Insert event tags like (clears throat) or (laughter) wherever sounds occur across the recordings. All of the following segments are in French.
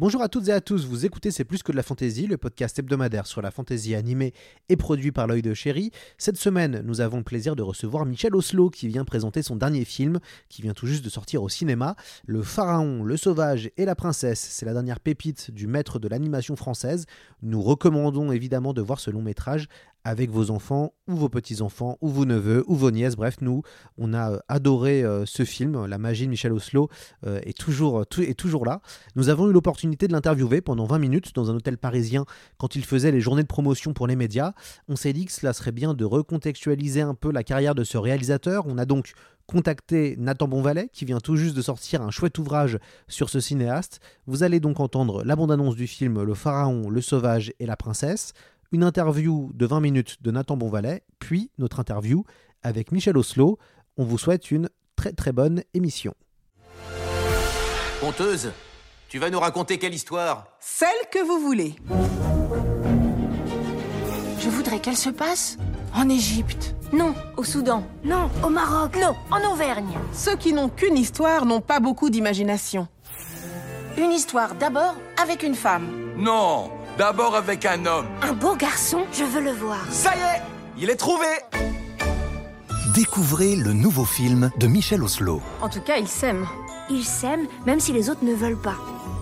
Bonjour à toutes et à tous, vous écoutez C'est plus que de la fantaisie, le podcast hebdomadaire sur la fantaisie animée et produit par l'œil de chéri. Cette semaine, nous avons le plaisir de recevoir Michel Oslo qui vient présenter son dernier film, qui vient tout juste de sortir au cinéma, Le Pharaon, le Sauvage et la Princesse. C'est la dernière pépite du maître de l'animation française. Nous recommandons évidemment de voir ce long métrage avec vos enfants ou vos petits-enfants ou vos neveux ou vos nièces. Bref, nous, on a euh, adoré euh, ce film. La magie de Michel Oslo euh, est, toujours, est toujours là. Nous avons eu l'opportunité de l'interviewer pendant 20 minutes dans un hôtel parisien quand il faisait les journées de promotion pour les médias. On s'est dit que cela serait bien de recontextualiser un peu la carrière de ce réalisateur. On a donc contacté Nathan Bonvalet, qui vient tout juste de sortir un chouette ouvrage sur ce cinéaste. Vous allez donc entendre la bande-annonce du film Le Pharaon, le Sauvage et la Princesse une interview de 20 minutes de Nathan Bonvalet, puis notre interview avec Michel Oslo. On vous souhaite une très très bonne émission. Conteuse, tu vas nous raconter quelle histoire? Celle que vous voulez. Je voudrais qu'elle se passe en Égypte. Non, au Soudan. Non, au Maroc. Non, en Auvergne. Ceux qui n'ont qu'une histoire n'ont pas beaucoup d'imagination. Une histoire d'abord avec une femme. Non, D'abord avec un homme. Un beau garçon, je veux le voir. Ça y est, il est trouvé Découvrez le nouveau film de Michel Oslo. En tout cas, ils s'aiment. Ils s'aiment même si les autres ne veulent pas.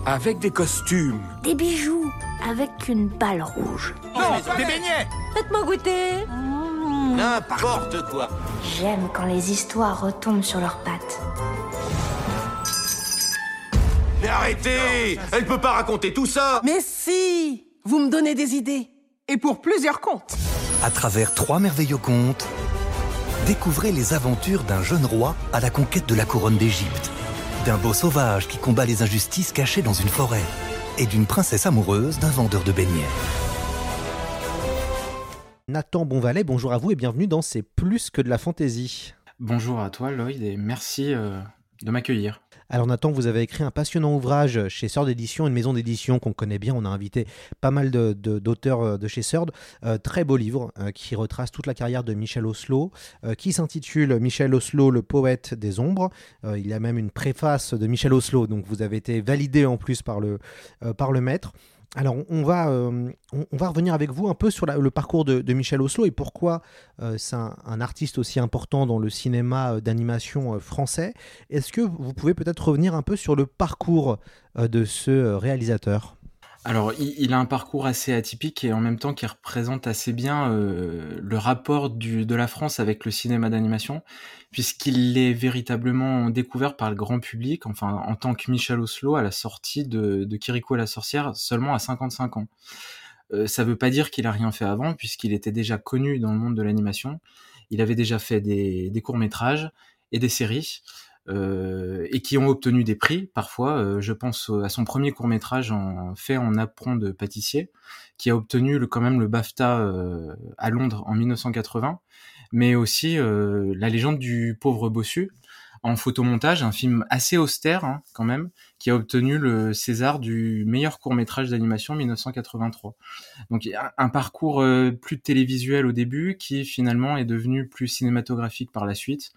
Avec des costumes. Des bijoux. Avec une balle rouge. Non, des beignets Faites-moi goûter. N'importe quoi. J'aime quand les histoires retombent sur leurs pattes. Mais arrêtez Elle peut pas raconter tout ça Mais si vous me donnez des idées. Et pour plusieurs contes. À travers trois merveilleux contes, découvrez les aventures d'un jeune roi à la conquête de la couronne d'Égypte, d'un beau sauvage qui combat les injustices cachées dans une forêt, et d'une princesse amoureuse d'un vendeur de beignets. Nathan Bonvalet, bonjour à vous et bienvenue dans C'est plus que de la fantaisie. Bonjour à toi Lloyd et merci euh, de m'accueillir. Alors Nathan, vous avez écrit un passionnant ouvrage chez Sœur d'édition, une maison d'édition qu'on connaît bien. On a invité pas mal d'auteurs de, de, chez Sœur. Euh, très beau livre euh, qui retrace toute la carrière de Michel Oslo, euh, qui s'intitule Michel Oslo, le poète des ombres. il y a même une préface de Michel Oslo, donc vous avez été validé en plus par le, par le maître. Alors, on va, euh, on, va revenir avec vous un peu sur le parcours de, Michel Oslo et pourquoi euh, c'est un, artiste aussi important dans le cinéma euh, d'animation français. Est-ce que vous pouvez peut-être revenir un peu sur le parcours de ce réalisateur? Alors, il, a un parcours assez atypique et en même temps qui représente assez bien le rapport de la France avec le cinéma d'animation, puisqu'il est véritablement découvert par le grand public, enfin en tant que Michel Oslo à la sortie de, de Kiriko la sorcière seulement à 55 ans. Euh, ça veut pas dire qu'il a rien fait avant, puisqu'il était déjà connu dans le monde de l'animation. Il avait déjà fait des courts métrages et des séries. Euh, et qui ont obtenu des prix parfois. Euh, je pense à son premier court métrage en, fait en apprend de pâtissier, qui a obtenu quand même le BAFTA à Londres en 1980, mais aussi La légende du pauvre bossu en photomontage, un film assez austère hein, quand même, qui a obtenu le César du meilleur court métrage d'animation 1983. Donc un parcours plus télévisuel au début, qui finalement est devenu plus cinématographique par la suite,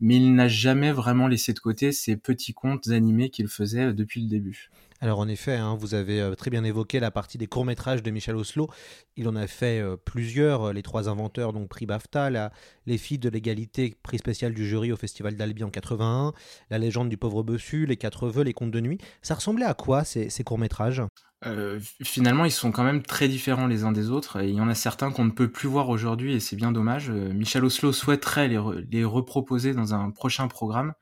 mais il n'a jamais vraiment laissé de côté ces petits contes animés qu'il faisait euh, depuis le début. Alors en effet, hein, vous avez euh, très bien évoqué la partie des courts-métrages de Michel Oslo. Il en a fait euh, plusieurs, les trois inventeurs, donc prix BAFTA, Les filles de l'égalité, prix spécial du jury au Festival d'Albi en 81, La légende du pauvre bossu, Les quatre vœux, Les contes de nuit. Ça ressemblait à quoi ces courts-métrages? Euh, finalement, ils sont quand même très différents les uns des autres. Et il y en a certains qu'on ne peut plus voir aujourd'hui et c'est bien dommage. Euh, Michel Oslo souhaiterait les, reproposer dans un prochain programme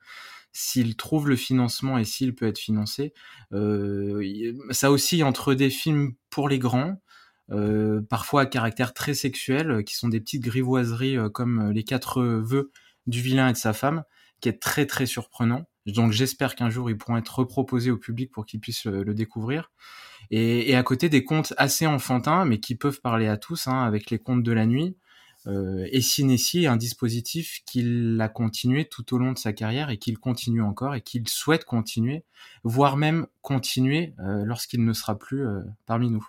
s'il trouve le financement et s'il peut être financé. Euh, ça aussi entre des films pour les grands, parfois à caractère très sexuel, qui sont des petites grivoiseries comme les quatre vœux du vilain et de sa femme, qui est très très surprenant. Donc j'espère qu'un jour ils pourront être reproposés au public pour qu'ils puissent le, découvrir. Et, à côté des contes assez enfantins, mais qui peuvent parler à tous, hein, avec les contes de la nuit. Euh, et Cinéci est un dispositif qu'il a continué tout au long de sa carrière et qu'il continue encore et qu'il souhaite continuer, voire même continuer euh, lorsqu'il ne sera plus euh, parmi nous,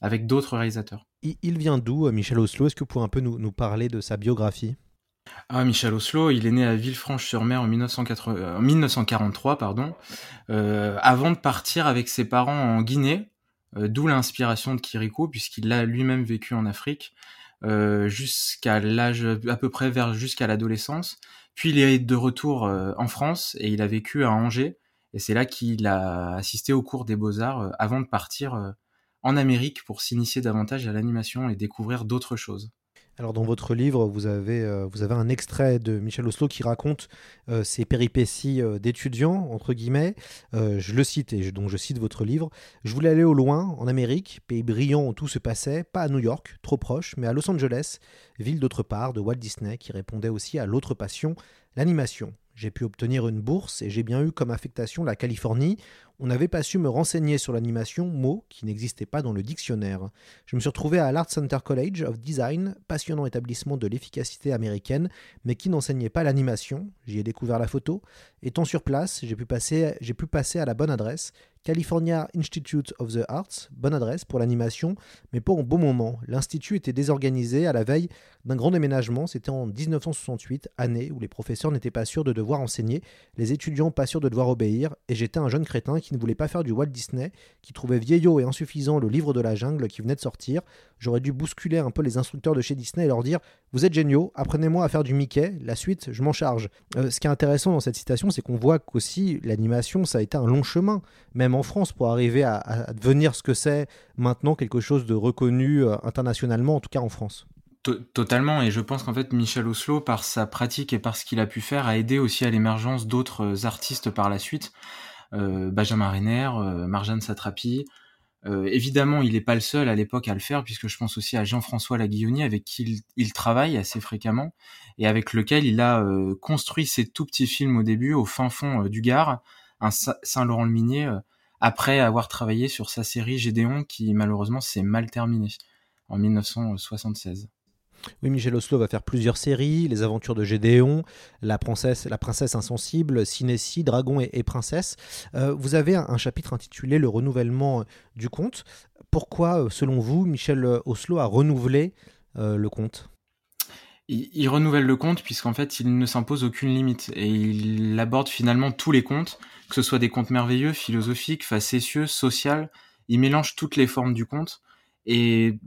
avec d'autres réalisateurs. Il vient d'où, Michel Oslo? Est-ce que vous pouvez un peu nous parler de sa biographie? Ah, Michel Oslo, il est né à Villefranche-sur-Mer en, 1943, pardon, avant de partir avec ses parents en Guinée, d'où l'inspiration de Kirikou, puisqu'il a lui-même vécu en Afrique jusqu'à l'âge à peu près vers jusqu'à l'adolescence. Puis il est de retour en France et il a vécu à Angers. Et c'est là qu'il a assisté au cours des beaux-arts avant de partir en Amérique pour s'initier davantage à l'animation et découvrir d'autres choses. Alors dans votre livre, vous avez, euh, vous avez un extrait de Michel Oslo qui raconte euh, ses péripéties euh, d'étudiant, entre guillemets. je le cite, et donc je cite votre livre. Je voulais aller au loin, en Amérique, pays brillant où tout se passait, pas à New York, trop proche, mais à Los Angeles, ville d'autre part, de Walt Disney, qui répondait aussi à l'autre passion, l'animation. J'ai pu obtenir une bourse et j'ai bien eu comme affectation la Californie, on n'avait pas su me renseigner sur l'animation, mot qui n'existait pas dans le dictionnaire. Je me suis retrouvé à l'Art Center College of Design, passionnant établissement de l'efficacité américaine, mais qui n'enseignait pas l'animation. J'y ai découvert la photo. Étant sur place, j'ai pu, passer, à la bonne adresse. California Institute of the Arts, bonne adresse pour l'animation, mais pas au bon moment. L'Institut était désorganisé à la veille d'un grand déménagement. C'était en 1968, année où les professeurs n'étaient pas sûrs de devoir enseigner, les étudiants pas sûrs de devoir obéir, et j'étais un jeune crétin qui qui ne voulait pas faire du Walt Disney, qui trouvait vieillot et insuffisant le livre de la jungle qui venait de sortir. J'aurais dû bousculer un peu les instructeurs de chez Disney et leur dire Vous êtes géniaux, apprenez-moi à faire du Mickey, la suite, je m'en charge. Euh, ce qui est intéressant dans cette citation, c'est qu'on voit qu'aussi l'animation, ça a été un long chemin, même en France, pour arriver à, devenir ce que c'est maintenant, quelque chose de reconnu euh, internationalement, en tout cas en France. Totalement, et je pense qu'en fait Michel Oslo, par sa pratique et par ce qu'il a pu faire, a aidé aussi à l'émergence d'autres artistes par la suite. Euh, Benjamin Renner, euh, Marjane Satrapi. Euh, évidemment, il n'est pas le seul à l'époque à le faire, puisque je pense aussi à Jean-François Laguillonnier, avec qui il, travaille assez fréquemment, et avec lequel il a construit ses tout petits films au début, au fin fond du Gard, un Saint-Laurent-le-Minier, après avoir travaillé sur sa série Gédéon, qui malheureusement s'est mal terminée en 1976. Oui, Michel Oslo va faire plusieurs séries, Les aventures de Gédéon, La princesse, la princesse insensible, Cinécie, Dragon et, Princesse. Euh, vous avez un, chapitre intitulé Le renouvellement du conte. Pourquoi, euh, selon vous, Michel Oslo a renouvelé euh, le conte? Il, renouvelle le conte puisqu'en fait il ne s'impose aucune limite et il aborde finalement tous les contes, que ce soit des contes merveilleux, philosophiques, facétieux, social. Il mélange toutes les formes du conte et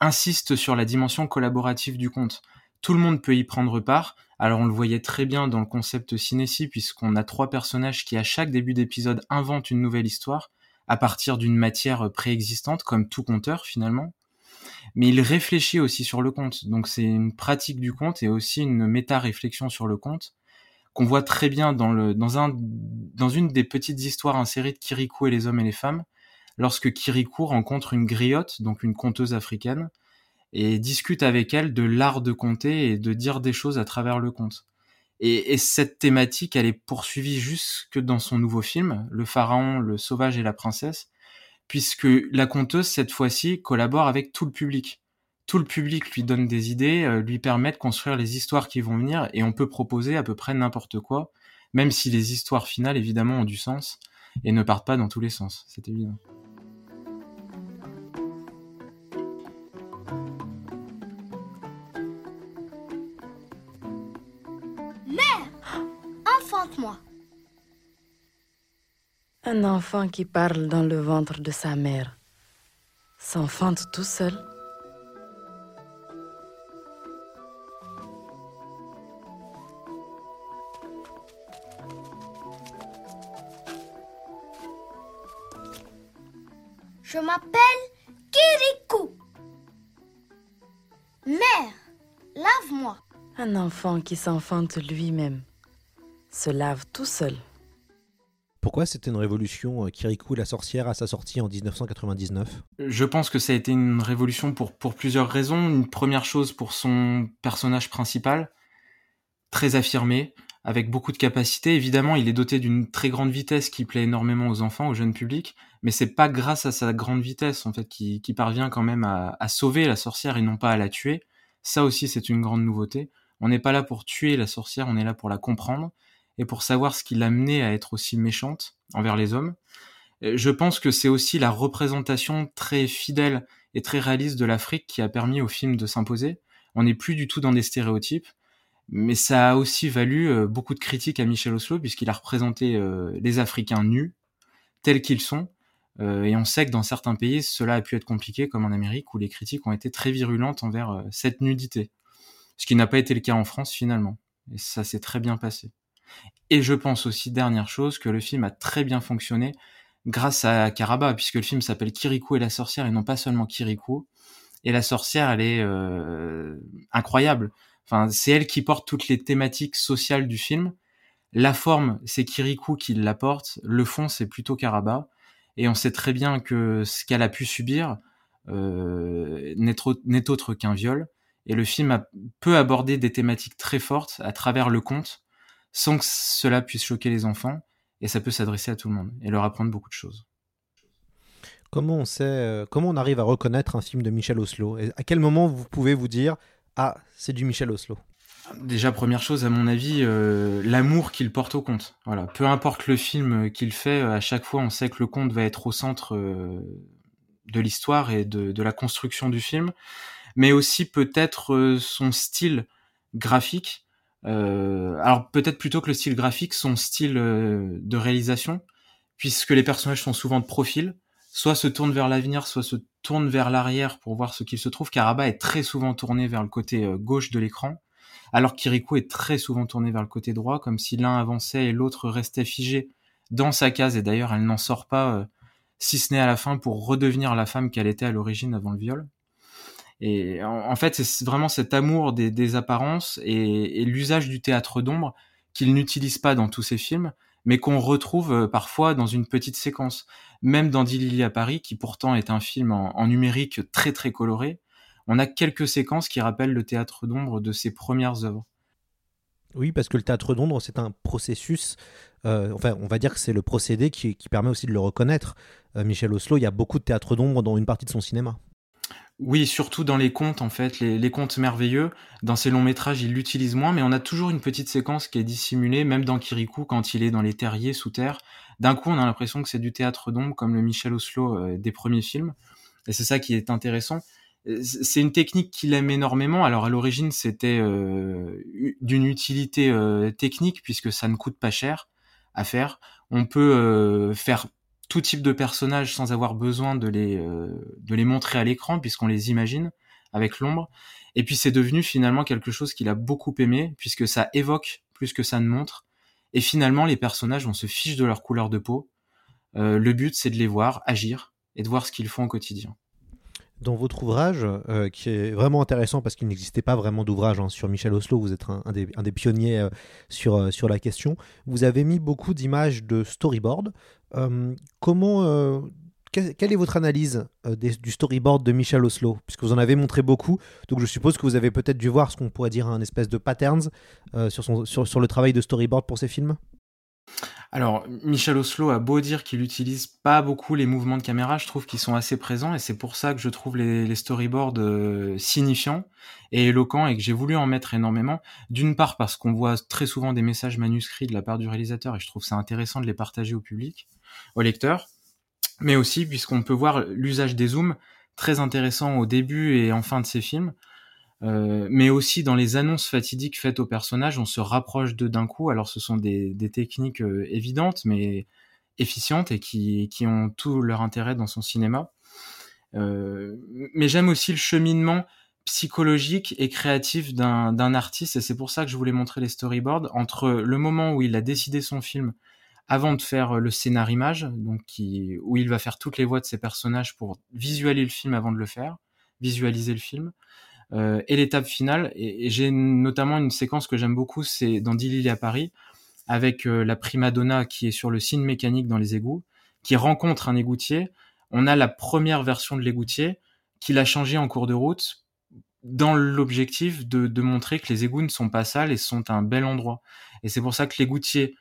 insiste sur la dimension collaborative du conte. Tout le monde peut y prendre part. Alors on le voyait très bien dans le concept Cinéci, puisqu'on a trois personnages qui à chaque début d'épisode inventent une nouvelle histoire à partir d'une matière préexistante, comme tout conteur finalement. Mais il réfléchit aussi sur le conte. Donc c'est une pratique du conte et aussi une méta-réflexion sur le conte qu'on voit très bien dans, dans une des petites histoires insérées de Kirikou et les hommes et les femmes, lorsque Kirikou rencontre une griotte, donc une conteuse africaine, et discute avec elle de l'art de conter et de dire des choses à travers le conte. Et, cette thématique, elle est poursuivie jusque dans son nouveau film, Le Pharaon, le Sauvage et la Princesse, puisque la conteuse, cette fois-ci, collabore avec tout le public. Tout le public lui donne des idées, euh, lui permet de construire les histoires qui vont venir, et on peut proposer à peu près n'importe quoi, même si les histoires finales, évidemment, ont du sens, et ne partent pas dans tous les sens, c'est évident. Un enfant qui parle dans le ventre de sa mère s'enfante tout seul. Je m'appelle Kirikou. Mère, lave-moi. Un enfant qui s'enfante lui-même se lave tout seul. Pourquoi c'était une révolution euh, Kirikou la sorcière à sa sortie en 1999 Je pense que ça a été une révolution pour, pour plusieurs raisons. Une première chose pour son personnage principal, très affirmé, avec beaucoup de capacité. Évidemment, il est doté d'une très grande vitesse qui plaît énormément aux enfants, au jeune public, mais c'est pas grâce à sa grande vitesse en fait qui, parvient quand même à, à, sauver la sorcière et non pas à la tuer. Ça aussi, c'est une grande nouveauté. On n'est pas là pour tuer la sorcière, on est là pour la comprendre et pour savoir ce qui l'a mené à être aussi méchante envers les hommes. Je pense que c'est aussi la représentation très fidèle et très réaliste de l'Afrique qui a permis au film de s'imposer. On n'est plus du tout dans des stéréotypes, mais ça a aussi valu euh, beaucoup de critiques à Michel Oslo puisqu'il a représenté euh, les Africains nus tels qu'ils sont. Euh, et on sait que dans certains pays, cela a pu être compliqué, comme en Amérique, où les critiques ont été très virulentes envers cette nudité. Ce qui n'a pas été le cas en France finalement. Et ça s'est très bien passé. Et je pense aussi, dernière chose, que le film a très bien fonctionné grâce à Karaba, puisque le film s'appelle Kirikou et la sorcière et non pas seulement Kirikou. Et la sorcière, elle est euh, incroyable. Enfin, c'est elle qui porte toutes les thématiques sociales du film. La forme, c'est Kirikou qui l'apporte. Le fond, c'est plutôt Karaba. Et on sait très bien que ce qu'elle a pu subir euh, n'est autre qu'un viol. Et le film a, peut aborder des thématiques très fortes à travers le conte sans que cela puisse choquer les enfants, et ça peut s'adresser à tout le monde et leur apprendre beaucoup de choses. Comment on sait, euh, comment on arrive à reconnaître un film de Michel Oslo et À quel moment vous pouvez vous dire ah c'est du Michel Oslo Déjà première chose à mon avis, euh, l'amour qu'il porte au conte. Voilà, peu importe le film qu'il fait, à chaque fois on sait que le conte va être au centre euh, de l'histoire et de, de, la construction du film, mais aussi peut-être son style graphique euh, alors peut-être plutôt que le style graphique, son style euh, de réalisation, puisque les personnages sont souvent de profil, soit se tournent vers l'avenir, soit se tournent vers l'arrière pour voir ce qu'il se trouve. Karaba est très souvent tourné vers le côté euh, gauche de l'écran, alors Kirikou est très souvent tourné vers le côté droit, comme si l'un avançait et l'autre restait figé dans sa case, et d'ailleurs elle n'en sort pas, si ce n'est à la fin, pour redevenir la femme qu'elle était à l'origine avant le viol. Et en, fait, c'est vraiment cet amour des, apparences et, l'usage du théâtre d'ombre qu'il n'utilise pas dans tous ses films, mais qu'on retrouve euh, parfois dans une petite séquence. Même dans Dilili à Paris, qui pourtant est un film en, numérique très très coloré, on a quelques séquences qui rappellent le théâtre d'ombre de ses premières œuvres. Oui, parce que le théâtre d'ombre, c'est un processus, euh, enfin, on va dire que c'est le procédé qui, permet aussi de le reconnaître. Euh, Michel Oslo, il y a beaucoup de théâtre d'ombre dans une partie de son cinéma. Oui, surtout dans les contes, en fait, les, contes merveilleux. Dans ses longs métrages, il l'utilise moins, mais on a toujours une petite séquence qui est dissimulée, même dans Kirikou, quand il est dans les terriers sous terre. D'un coup, on a l'impression que c'est du théâtre d'ombre, comme le Michel Oslo euh, des premiers films. Et c'est ça qui est intéressant. Euh, c'est une technique qu'il aime énormément. Alors à l'origine, c'était euh, d'une utilité technique, puisque ça ne coûte pas cher à faire. On peut faire tout type de personnages sans avoir besoin de les, euh, de les montrer à l'écran puisqu'on les imagine avec l'ombre. Et puis c'est devenu finalement quelque chose qu'il a beaucoup aimé puisque ça évoque plus que ça ne montre. Et finalement les personnages on se fiche de leur couleur de peau. Euh, le but c'est de les voir agir et de voir ce qu'ils font au quotidien dans votre ouvrage, euh, qui est vraiment intéressant parce qu'il n'existait pas vraiment d'ouvrage hein, sur Michel Oslo, vous êtes un, des, pionniers sur, sur la question, vous avez mis beaucoup d'images de storyboard. Comment, quelle est votre analyse du storyboard de Michel Oslo? Puisque vous en avez montré beaucoup, donc je suppose que vous avez peut-être dû voir ce qu'on pourrait dire un espèce de patterns sur, le travail de storyboard pour ses films. Alors, Michel Oslo a beau dire qu'il n'utilise pas beaucoup les mouvements de caméra, je trouve qu'ils sont assez présents et c'est pour ça que je trouve les, storyboards euh, signifiants et éloquents et que j'ai voulu en mettre énormément. D'une part parce qu'on voit très souvent des messages manuscrits de la part du réalisateur et je trouve ça intéressant de les partager au public, au lecteur, mais aussi puisqu'on peut voir l'usage des zooms très intéressant au début et en fin de ses films. Euh, mais aussi dans les annonces fatidiques faites aux personnages, on se rapproche d'eux d'un coup. Alors ce sont des, techniques euh, évidentes, mais efficientes et qui, qui, ont tout leur intérêt dans son cinéma. Euh, mais j'aime aussi le cheminement psychologique et créatif d'un artiste, et c'est pour ça que je voulais montrer les storyboards, entre le moment où il a décidé son film avant de faire le scénar image, donc qui, où il va faire toutes les voix de ses personnages pour visualiser le film avant de le faire, visualiser le film, euh, et l'étape finale. Et, j'ai notamment une séquence que j'aime beaucoup, c'est dans Dilly à Paris, avec euh, la prima donna qui est sur le signe mécanique dans les égouts, qui rencontre un égoutier. On a la première version de l'égoutier qu'il a changé en cours de route dans l'objectif de, de, montrer que les égouts ne sont pas sales et sont un bel endroit. Et c'est pour ça que l'égoutier,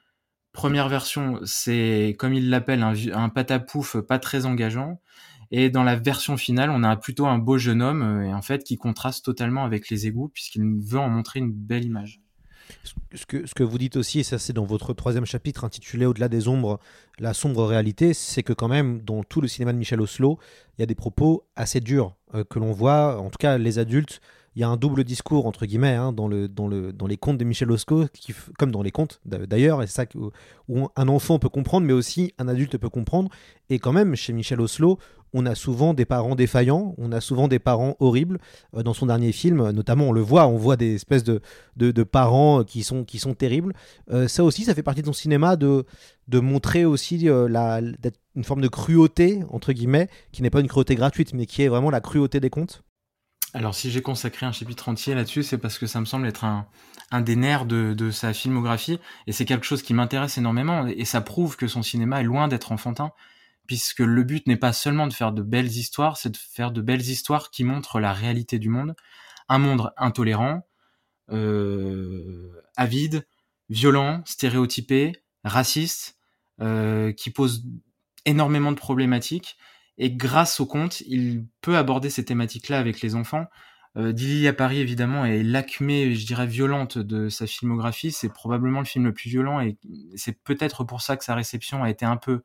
première version, c'est comme il l'appelle un, patapouf pas très engageant. Et dans la version finale, on a plutôt un beau jeune homme euh, et en fait qui contraste totalement avec les égouts puisqu'il veut en montrer une belle image. Ce que, ce que vous dites aussi, et ça c'est dans votre troisième chapitre intitulé Au-delà des ombres, la sombre réalité, c'est que quand même dans tout le cinéma de Michel Oslo, il y a des propos assez durs euh, que l'on voit, en tout cas les adultes, il y a un double discours entre guillemets hein, dans, le, dans, le, dans les contes de Michel qui, comme dans les contes d'ailleurs, et ça où un enfant peut comprendre, mais aussi un adulte peut comprendre. Et quand même, chez Michel Oslo, on a souvent des parents défaillants, on a souvent des parents horribles. Euh, dans son dernier film, notamment, on le voit, on voit des espèces de, parents qui sont, terribles. Euh, ça aussi, ça fait partie de son cinéma de, montrer aussi euh, une forme de cruauté, entre guillemets, qui n'est pas une cruauté gratuite, mais qui est vraiment la cruauté des contes. Alors si j'ai consacré un chapitre entier là-dessus, c'est parce que ça me semble être un, des nerfs de, de sa filmographie, et c'est quelque chose qui m'intéresse énormément, et ça prouve que son cinéma est loin d'être enfantin, puisque le but n'est pas seulement de faire de belles histoires, c'est de faire de belles histoires qui montrent la réalité du monde, un monde intolérant, euh, avide, violent, stéréotypé, raciste, euh, qui pose énormément de problématiques, et grâce au conte, il peut aborder ces thématiques-là avec les enfants. Euh, Dilly à Paris, évidemment, est l'acmé, je dirais, violente de sa filmographie. C'est probablement le film le plus violent et c'est peut-être pour ça que sa réception a été un peu,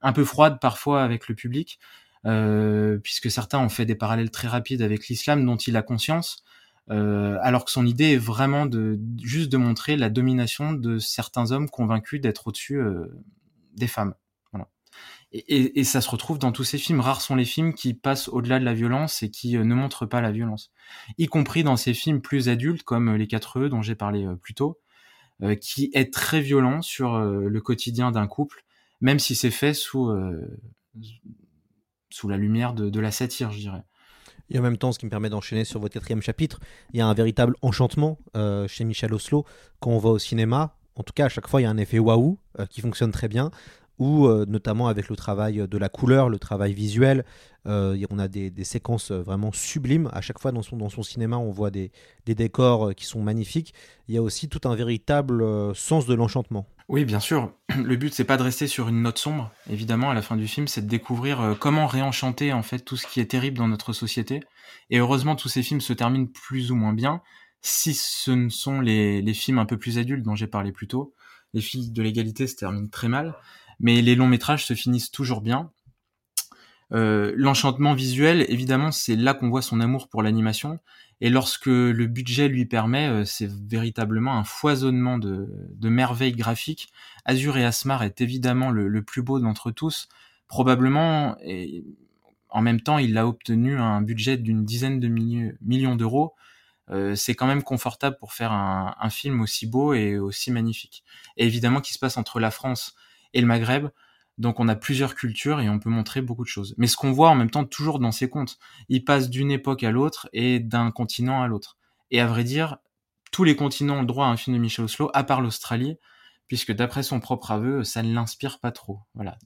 un peu froide parfois avec le public, euh, puisque certains ont fait des parallèles très rapides avec l'islam dont il a conscience. Euh, alors que son idée est vraiment de juste de montrer la domination de certains hommes convaincus d'être au-dessus euh, des femmes. Et, ça se retrouve dans tous ces films. Rares sont les films qui passent au-delà de la violence et qui euh, ne montrent pas la violence. Y compris dans ces films plus adultes comme euh, Les 4 E dont j'ai parlé euh, plus tôt, qui est très violent sur le quotidien d'un couple, même si c'est fait sous, sous la lumière de, la satire, je dirais. Et en même temps, ce qui me permet d'enchaîner sur votre quatrième chapitre, il y a un véritable enchantement chez Michel Oslo quand on va au cinéma. En tout cas, à chaque fois, il y a un effet waouh qui fonctionne très bien ou euh, notamment avec le travail de la couleur, le travail visuel. Euh, on a des, séquences vraiment sublimes. À chaque fois dans son, cinéma, on voit des, décors qui sont magnifiques. Il y a aussi tout un véritable euh, sens de l'enchantement. Oui, bien sûr. (clears throat) Le but, c'est pas de rester sur une note sombre. Évidemment, à la fin du film, c'est de découvrir euh, comment réenchanter en fait tout ce qui est terrible dans notre société. Et heureusement, tous ces films se terminent plus ou moins bien. Si ce ne sont les, les films un peu plus adultes dont j'ai parlé plus tôt, les films de l'égalité se terminent très mal mais les longs métrages se finissent toujours bien. Euh, L'enchantement visuel, évidemment, c'est là qu'on voit son amour pour l'animation. Et lorsque le budget lui permet, euh, c'est véritablement un foisonnement de, de, merveilles graphiques. Azur et Asmar est évidemment le, plus beau d'entre tous. Probablement, et en même temps, il a obtenu un budget d'une dizaine de millions d'euros. Euh, c'est quand même confortable pour faire un, un, film aussi beau et aussi magnifique. Et évidemment, qui se passe entre la France et le Maghreb. Donc on a plusieurs cultures et on peut montrer beaucoup de choses. Mais ce qu'on voit en même temps toujours dans ces contes, ils passent d'une époque à l'autre et d'un continent à l'autre. Et à vrai dire, tous les continents ont le droit à un film de Michel Oslo, à part l'Australie, puisque d'après son propre aveu, ça ne l'inspire pas trop. Voilà.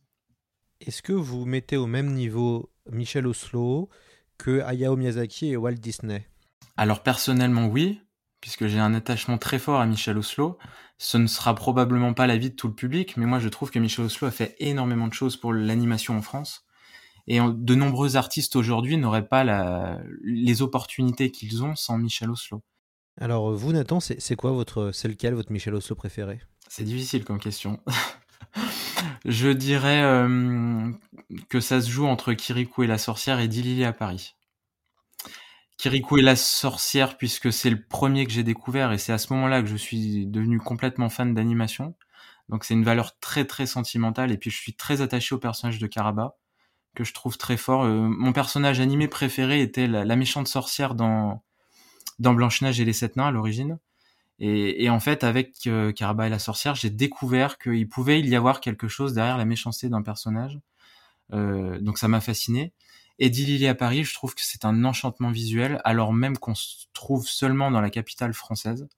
Est-ce que vous mettez au même niveau Michel Oslo que Hayao Miyazaki et Walt Disney? Alors personnellement oui, puisque j'ai un attachement très fort à Michel Oslo. Ce ne sera probablement pas l'avis de tout le public, mais moi je trouve que Michel Oslo a fait énormément de choses pour l'animation en France. Et de nombreux artistes aujourd'hui n'auraient pas la, les opportunités qu'ils ont sans Michel Oslo. Alors vous Nathan, c'est quoi votre, c'est lequel votre Michel Oslo préféré? C'est difficile comme question. (laughs) je dirais euh, que ça se joue entre Kirikou et la sorcière et Dilili à Paris. Kirikou et la sorcière puisque c'est le premier que j'ai découvert et c'est à ce moment-là que je suis devenu complètement fan d'animation. Donc c'est une valeur très très sentimentale et puis je suis très attaché au personnage de Karaba que je trouve très fort. Euh, mon personnage animé préféré était la, méchante sorcière dans dans Blanche-Neige et les Sept Nains à l'origine. Et, et, en fait, avec euh, Karaba et la sorcière, j'ai découvert qu'il pouvait y avoir quelque chose derrière la méchanceté d'un personnage. Euh, donc ça m'a fasciné. Et Lily à Paris, je trouve que c'est un enchantement visuel, alors même qu'on se trouve seulement dans la capitale française.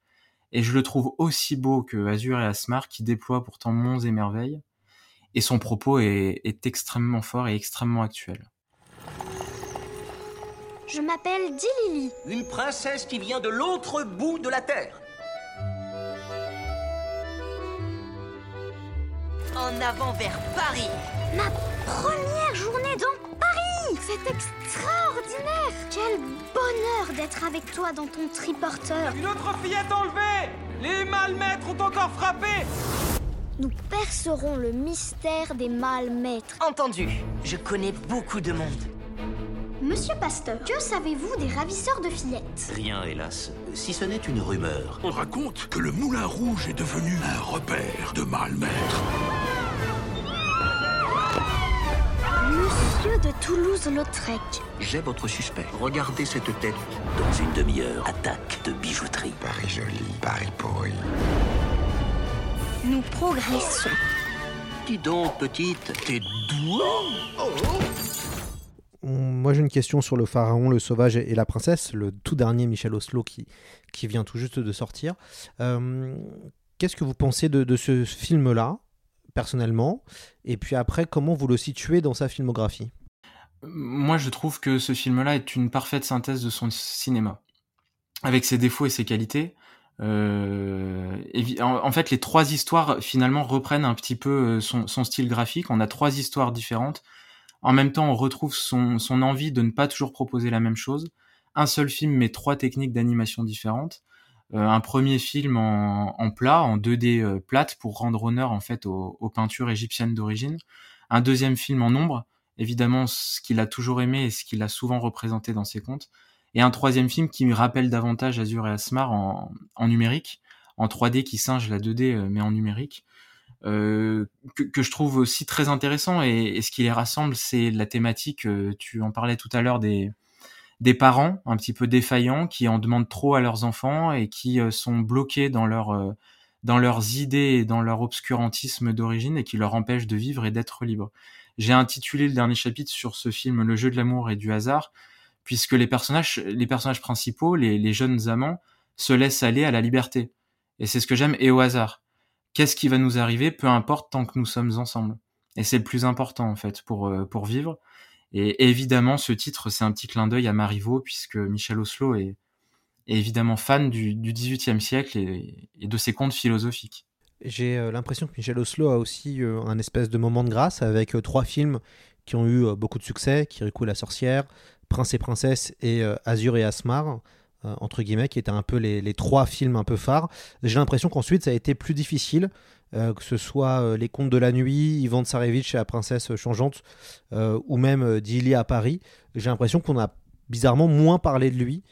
Et je le trouve aussi beau que Azur et Asmar qui déploient pourtant monts et merveilles. Et son propos est, est extrêmement fort et extrêmement actuel. Je m'appelle Dilili. Une princesse qui vient de l'autre bout de la Terre. En avant vers Paris. Ma première journée dans C'est extraordinaire Quel bonheur d'être avec toi dans ton triporteur Une autre fillette enlevée Les malmaîtres ont encore frappé Nous percerons le mystère des malmaîtres. Entendu. Je connais beaucoup de monde. Monsieur Pasteur, que savez-vous des ravisseurs de fillettes? Rien, hélas, si ce n'est une rumeur. On raconte que le Moulin Rouge est devenu un repère de malmaîtres. De Toulouse-Lautrec. J'ai votre suspect. Regardez cette tête. Dans une demi-heure, attaque de bijouterie. Paris joli, Paris pourri. Nous progressons. Dis donc, petite, t'es douée Moi j'ai une question sur le pharaon, le sauvage et la princesse, le tout dernier Michel Oslo qui, qui vient tout juste de sortir. Euh, Qu'est-ce que vous pensez de, de ce film-là, personnellement? Et puis après, comment vous le situez dans sa filmographie? Moi je trouve que ce film-là est une parfaite synthèse de son cinéma. Avec ses défauts et ses qualités. Euh, en, fait, les trois histoires finalement reprennent un petit peu son, son style graphique. On a trois histoires différentes en même temps, on retrouve son, envie de ne pas toujours proposer la même chose. Un seul film, mais trois techniques d'animation différentes. Euh, un premier film en, en, plat, en 2D euh, plate, pour rendre honneur en fait aux, aux peintures égyptiennes d'origine. Un deuxième film en ombre, évidemment ce qu'il a toujours aimé et ce qu'il a souvent représenté dans ses contes. Et un troisième film qui rappelle davantage Azur et Asmar en, numérique, en 3D qui singe la 2D euh, mais en numérique. Euh, que, je trouve aussi très intéressant et, ce qui les rassemble, c'est la thématique. Euh, tu en parlais tout à l'heure des parents un petit peu défaillants qui en demandent trop à leurs enfants et qui euh, sont bloqués dans dans leurs idées et dans leur obscurantisme d'origine et qui leur empêchent de vivre et d'être libres. J'ai intitulé le dernier chapitre sur ce film Le jeu de l'amour et du hasard puisque les personnages les personnages principaux, les, jeunes amants se laissent aller à la liberté. Et c'est ce que j'aime et au hasard qu'est-ce qui va nous arriver, peu importe tant que nous sommes ensemble. Et c'est le plus important en fait pour euh, pour vivre. Et évidemment, ce titre, c'est un petit clin d'œil à Marivaux, puisque Michel Oslo est, évidemment fan du, du XVIIIe siècle et, de ses contes philosophiques. J'ai euh, l'impression que Michel Oslo a aussi euh, un espèce de moment de grâce avec euh, trois films qui ont eu beaucoup de succès, Kirikou la sorcière, Prince et princesse et Azur et Asmar entre guillemets, qui étaient un peu les, trois films un peu phares. J'ai l'impression qu'ensuite ça a été plus difficile, que ce soit Les Contes de la Nuit, Ivan Tsarevitch et la Princesse Changeante, ou même Dili à Paris. J'ai l'impression qu'on a bizarrement moins parlé de lui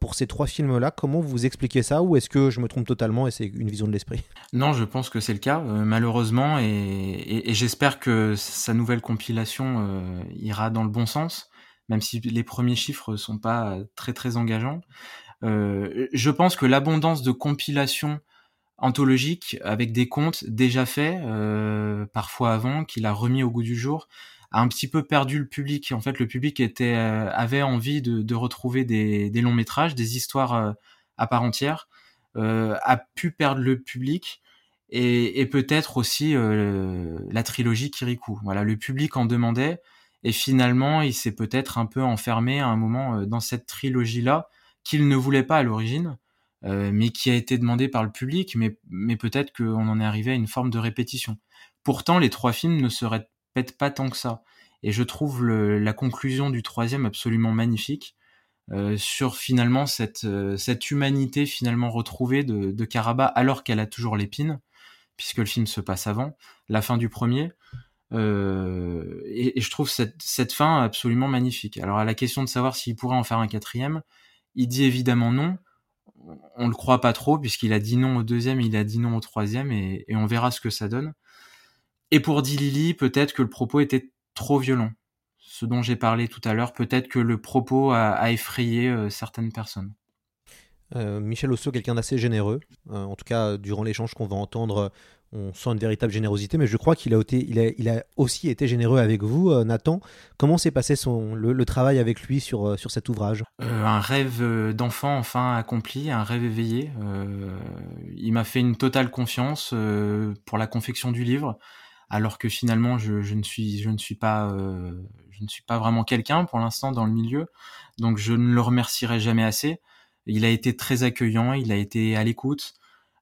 pour ces trois films-là. Comment vous expliquez ça Ou est-ce que je me trompe totalement et c'est une vision de l'esprit? Non, je pense que c'est le cas, malheureusement, et, j'espère que sa nouvelle compilation ira dans le bon sens même si les premiers chiffres sont pas très très engageants. Euh, je pense que l'abondance de compilations anthologiques avec des contes déjà faits, euh, parfois avant, qu'il a remis au goût du jour, a un petit peu perdu le public. En fait, le public était euh, avait envie de, de retrouver des, des, longs métrages, des histoires euh, à part entière, euh, a pu perdre le public. Et, et peut-être aussi la trilogie Kirikou. Voilà, le public en demandait. Et finalement, il s'est peut-être un peu enfermé à un moment dans cette trilogie-là qu'il ne voulait pas à l'origine, euh, mais qui a été demandé par le public, mais, mais peut-être qu'on en est arrivé à une forme de répétition. Pourtant, les trois films ne se répètent pas tant que ça. Et je trouve la conclusion du troisième absolument magnifique euh, sur finalement cette, euh, cette humanité finalement retrouvée de, de Caraba alors qu'elle a toujours l'épine, puisque le film se passe avant la fin du premier. Euh, et, je trouve cette, fin absolument magnifique. Alors à la question de savoir s'il pourrait en faire un quatrième, il dit évidemment non. On le croit pas trop puisqu'il a dit non au deuxième, il a dit non au troisième et on verra ce que ça donne. Et pour Dilili, peut-être que le propos était trop violent. Ce dont j'ai parlé tout à l'heure, peut-être que le propos a, a effrayé euh, certaines personnes. Euh, Michel Osso, quelqu'un d'assez généreux. Euh, en tout cas, durant l'échange qu'on va entendre, on sent une véritable générosité, mais je crois qu'il a, été, il a, il a aussi été généreux avec vous, euh, Nathan. Comment s'est passé son, le, travail avec lui sur, euh, sur cet ouvrage? Euh, Un rêve d'enfant enfin accompli, un rêve éveillé. il m'a fait une totale confiance pour la confection du livre, alors que finalement je, je ne suis je ne suis pas je ne suis pas vraiment quelqu'un pour l'instant dans le milieu, donc je ne le remercierai jamais assez. Il a été très accueillant, il a été à l'écoute.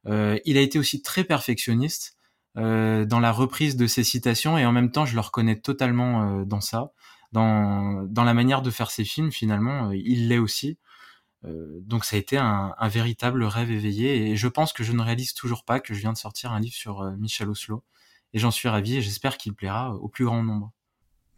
Euh, il a été aussi très perfectionniste euh, dans la reprise de ses citations et en même temps, je le reconnais totalement euh, dans ça, dans dans la manière de faire ses films. Finalement, il l'est aussi. donc ça a été un, un, véritable rêve éveillé et je pense que je ne réalise toujours pas que je viens de sortir un livre sur Michel Oslo et j'en suis ravi et j'espère qu'il plaira au plus grand nombre.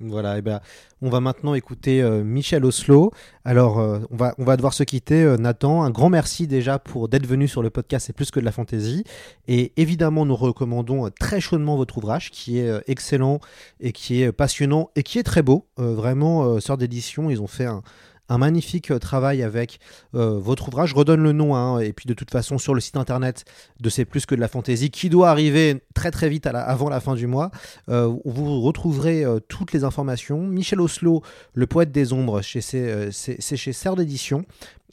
Voilà, et ben, on va maintenant écouter euh, Michel Oslo. Alors, euh, on, va, on va devoir se quitter. Euh, Nathan, un grand merci déjà pour d'être venu sur le podcast C'est plus que de la fantaisie. Et évidemment, nous recommandons très chaudement votre ouvrage qui est excellent et qui est passionnant et qui est très beau. vraiment, sort d'édition, ils ont fait un, un magnifique euh, travail avec euh, votre ouvrage. Je redonne le nom, hein, et puis de toute façon sur le site internet de C'est plus que de la fantaisie, qui doit arriver très très vite avant la fin du mois. Euh, vous retrouverez toutes les informations. Michel Oslo, le poète des ombres, c'est chez Serre d'édition.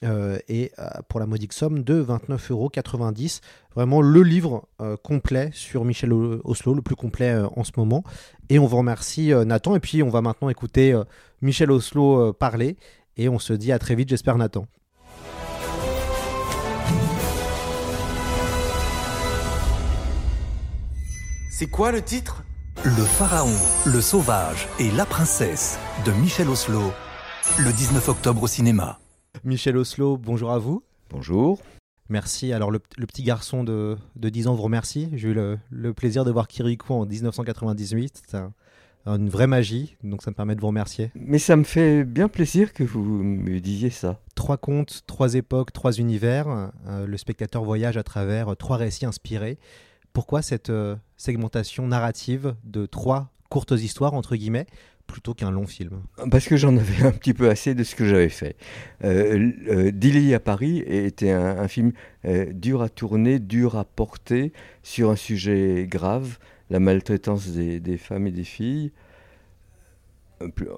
et pour la modique somme de 29,90 euros. Vraiment le livre complet sur Michel Oslo, le plus complet en ce moment. Et on vous remercie Nathan. Et puis on va maintenant écouter Michel Oslo parler. Et on se dit à très vite, j'espère, Nathan. C'est quoi le titre? Le pharaon, le sauvage et la princesse de Michel Oslo, le 19 octobre au cinéma. Michel Oslo, bonjour à vous. Bonjour. Merci. Alors, le, petit garçon de, 10 ans vous remercie. J'ai eu le, plaisir de voir Kirikou en 1998. C'est un, une vraie magie, donc ça me permet de vous remercier. Mais ça me fait bien plaisir que vous me disiez ça. Trois contes, trois époques, trois univers. Euh, le spectateur voyage à travers trois récits inspirés. Pourquoi cette euh, segmentation narrative de trois courtes histoires, entre guillemets, plutôt qu'un long film? Parce que j'en avais un petit peu assez de ce que j'avais fait. Euh, euh Dilly à Paris était un, film dur à tourner, dur à porter, sur un sujet grave, la maltraitance des, femmes et des filles.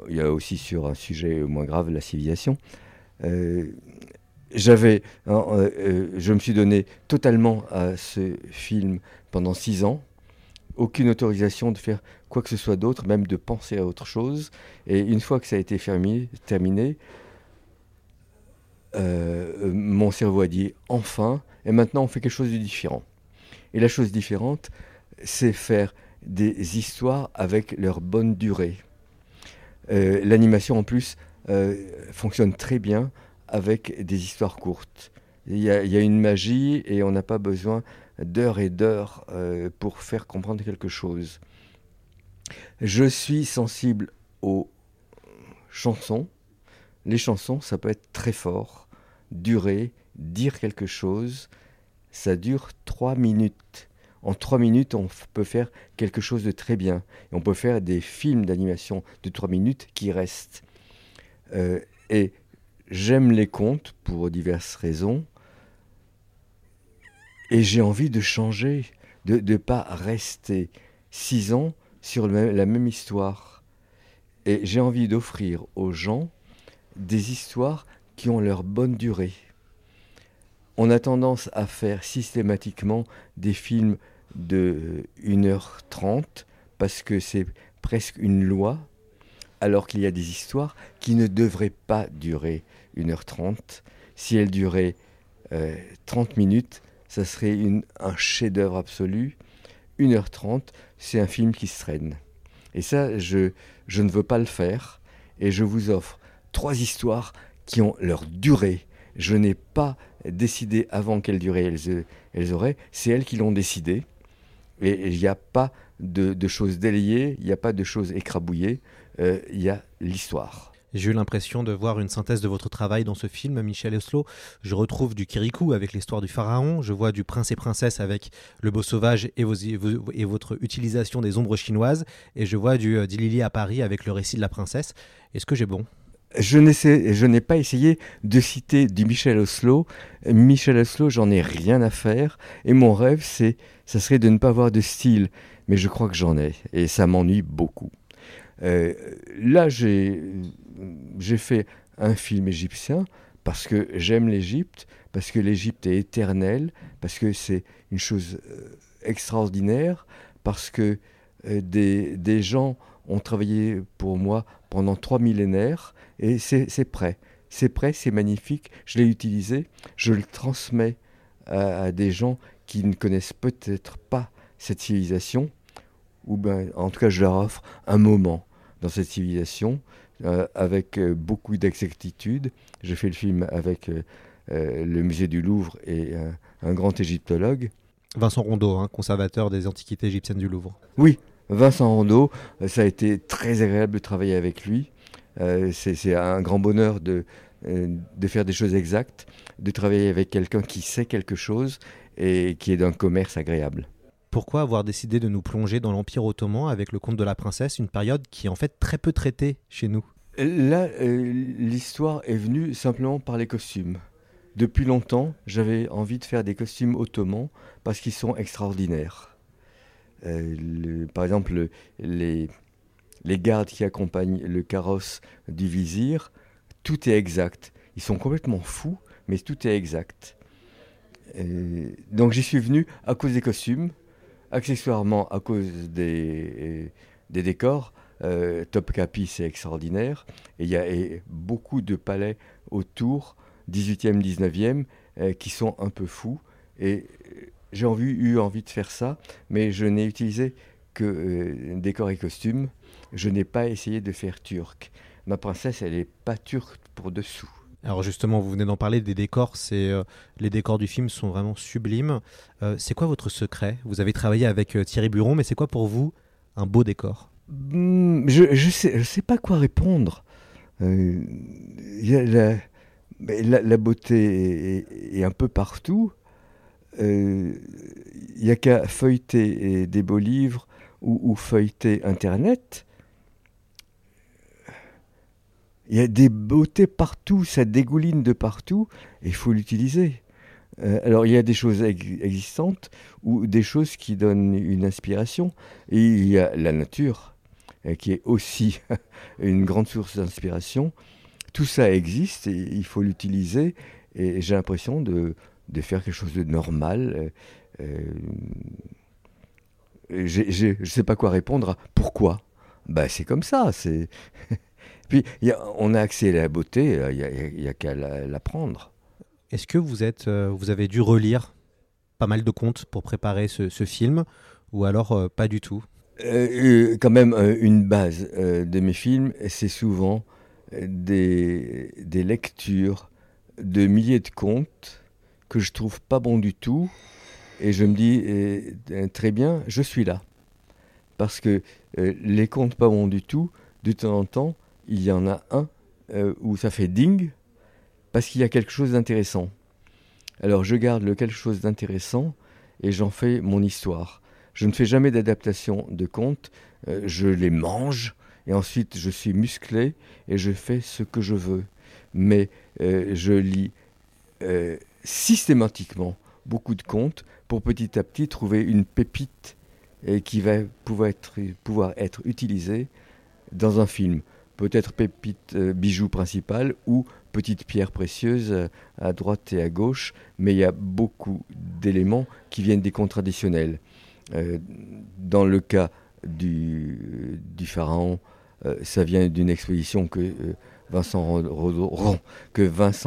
Il y a aussi sur un sujet moins grave, la civilisation. Euh, j'avais, hein, euh, euh, je me suis donné totalement à ce film pendant six ans, aucune autorisation de faire quoi que ce soit d'autre, même de penser à autre chose. Et une fois que ça a été terminé, mon cerveau a dit enfin, et maintenant on fait quelque chose de différent. Et la chose différente, c'est faire des histoires avec leur bonne durée. Euh, l'animation en plus euh, fonctionne très bien avec des histoires courtes. Il y, a, une magie et on n'a pas besoin d'heures et d'heures euh, pour faire comprendre quelque chose. Je suis sensible aux chansons. Les chansons, ça peut être très fort, durer, dire quelque chose. Ça dure trois minutes en trois minutes, on peut faire quelque chose de très bien. Et on peut faire des films d'animation de trois minutes qui restent. Euh, et j'aime les contes pour diverses raisons. Et j'ai envie de changer, de ne pas rester six ans sur la même histoire. Et j'ai envie d'offrir aux gens des histoires qui ont leur bonne durée on a tendance à faire systématiquement des films de 1h30 parce que c'est presque une loi, alors qu'il y a des histoires qui ne devraient pas durer 1h30. Si elles duraient 30 euh, minutes, ça serait un chef-d'œuvre absolu. 1h30, c'est un film qui se traîne. Et ça, je, je ne veux pas le faire. Et je vous offre trois histoires qui ont leur durée. Je n'ai pas décidé avant quelle durée elles, elles auraient, c'est elles qui l'ont décidé. Et il n'y a pas de, choses délayées, il n'y a pas de choses écrabouillées, euh, il y a l'histoire. J'ai eu l'impression de voir une synthèse de votre travail dans ce film, Michel Oslo. Je retrouve du Kirikou avec l'histoire du pharaon, je vois du prince et princesse avec le beau sauvage et, votre utilisation des ombres chinoises, et je vois du euh, Dilili à Paris avec le récit de la princesse. Est-ce que j'ai bon? Je n'ai pas essayé de citer du Michel Oslo. Michel Oslo, j'en ai rien à faire. Et mon rêve, c'est, ça serait de ne pas avoir de style. Mais je crois que j'en ai. Et ça m'ennuie beaucoup. Euh, là, j'ai, fait un film égyptien parce que j'aime l'Égypte, parce que l'Égypte est éternelle, parce que c'est une chose euh, extraordinaire, parce que euh, des gens ont travaillé pour moi pendant trois millénaires et c'est prêt. C'est prêt, c'est magnifique, je l'ai utilisé, je le transmets à, des gens qui ne connaissent peut-être pas cette civilisation, ou ben, en tout cas je leur offre un moment dans cette civilisation euh, avec euh, beaucoup d'exactitude. J'ai fait le film avec euh, le musée du Louvre et un grand égyptologue. Vincent Rondeau, hein, conservateur des antiquités égyptiennes du Louvre. Oui, Vincent Rondeau, ça a été très agréable de travailler avec lui. Euh, c'est un grand bonheur de, euh, de faire des choses exactes, de travailler avec quelqu'un qui sait quelque chose et qui est d'un commerce agréable. Pourquoi avoir décidé de nous plonger dans l'Empire ottoman avec le conte de la princesse, une période qui est en fait très peu traitée chez nous? Là, euh, l'histoire est venue simplement par les costumes. Depuis longtemps, j'avais envie de faire des costumes ottomans parce qu'ils sont extraordinaires. par exemple, les, les gardes qui accompagnent le carrosse du vizir, tout est exact. Ils sont complètement fous, mais tout est exact. donc j'y suis venu à cause des costumes, accessoirement à cause des, des décors. Euh, Topkapi, c'est extraordinaire. Et il y a beaucoup de palais autour, 18e, 19e, euh, qui sont un peu fous. Et j'ai eu envie de faire ça, mais je n'ai utilisé que euh, décors et costumes je n'ai pas essayé de faire turc. Ma princesse, elle n'est pas turque pour dessous. Alors justement, vous venez d'en parler des décors. C'est euh, les décors du film sont vraiment sublimes. Euh, c'est quoi votre secret? Vous avez travaillé avec euh, Thierry Buron, mais c'est quoi pour vous un beau décor? Hmm, Je ne sais, je sais pas quoi répondre. la, la, beauté est, un peu partout. Il n'y a qu'à feuilleter des beaux livres ou, ou feuilleter Internet il y a des beautés partout, ça dégouline de partout, et il faut l'utiliser. Euh, alors il y a des choses existantes ou des choses qui donnent une inspiration, il y a la nature, euh, qui est aussi (laughs) une grande source d'inspiration. Tout ça existe et il faut l'utiliser, et j'ai l'impression de, de, faire quelque chose de normal. Euh, je ne sais pas quoi répondre à pourquoi. Ben, c'est comme ça. (laughs) Puis on a accès à la beauté, il n'y a, qu'à l'apprendre. Est-ce que vous, êtes, euh, vous avez dû relire pas mal de contes pour préparer ce, film, ou alors euh, pas du tout? Euh, Quand même, une base de mes films, c'est souvent des, des, lectures de milliers de contes que je trouve pas bons du tout, et je me dis, très bien, je suis là. Parce que les contes pas bons du tout, de temps en temps, il y en a un euh, où ça fait ding parce qu'il y a quelque chose d'intéressant. Alors je garde le quelque chose d'intéressant et j'en fais mon histoire. Je ne fais jamais d'adaptation de contes, euh, je les mange et ensuite je suis musclé et je fais ce que je veux. Mais euh, je lis systématiquement beaucoup de contes pour petit à petit trouver une pépite qui va pouvoir être, pouvoir être utilisée dans un film peut-être pépite euh, bijou principal ou petite pierre précieuse euh, à droite et à gauche, mais il y a beaucoup d'éléments qui viennent des contes traditionnels. Euh, dans le cas du, pharaon, ça vient d'une exposition que Vincent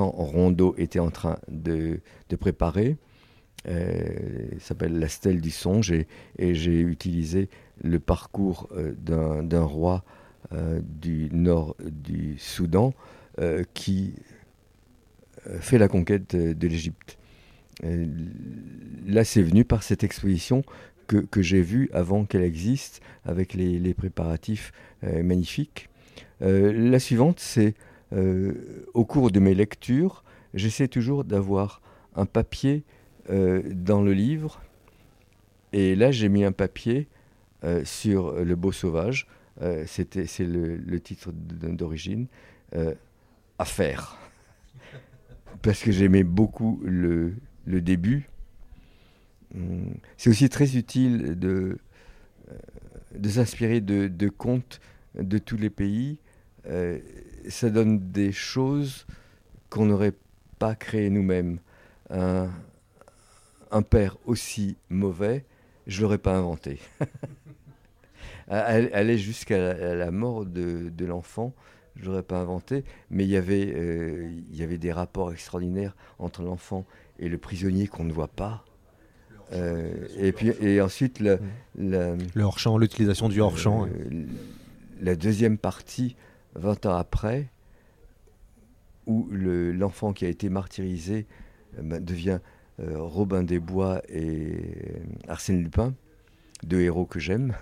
Rondeau, était en train de, préparer. Euh, s'appelle La stèle du songe et, j'ai utilisé le parcours d'un roi du nord du Soudan euh, qui euh, fait la conquête de, l'Égypte. Là, c'est venu par cette exposition que, que j'ai vue avant qu'elle existe, avec les préparatifs magnifiques. la suivante, c'est au cours de mes lectures, j'essaie toujours d'avoir un papier dans le livre. Et là, j'ai mis un papier sur le beau sauvage, euh, c'est le, titre d'origine. Euh, à faire. (laughs) Parce que j'aimais beaucoup le, le début. C'est aussi très utile de, euh, de s'inspirer de, de contes de tous les pays. Euh, ça donne des choses qu'on n'aurait pas créées nous-mêmes. Un, un père aussi mauvais, je ne l'aurais pas inventé. (laughs) Elle- Aller jusqu'à la, mort de, de l'enfant, je ne l'aurais pas inventé, mais il y, avait, euh, il y avait des rapports extraordinaires entre l'enfant et le prisonnier qu'on ne voit pas. Euh, et puis et ensuite la, la- Le hors-champ, l'utilisation du hors-champ. euh, la deuxième partie, 20 ans après, où le- l'enfant qui a été martyrisé euh, ben, devient euh, Robin des Bois et euh, Arsène Lupin, deux héros que j'aime.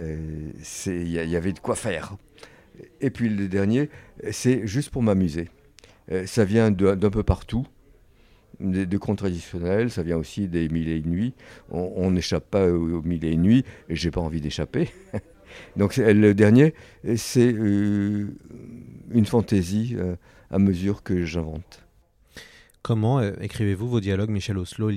Euh, Il il y avait de quoi faire. Et puis le dernier, c'est juste pour m'amuser. Euh, ça vient d'un peu partout, des, de contes traditionnels, ça vient aussi des mille et une nuits. On n'échappe pas aux, aux mille et une nuits, et j'ai pas envie d'échapper. (laughs) Donc le dernier, c'est euh, une fantaisie euh, à mesure que j'invente. Comment euh, écrivez-vous vos dialogues, Michel Oslo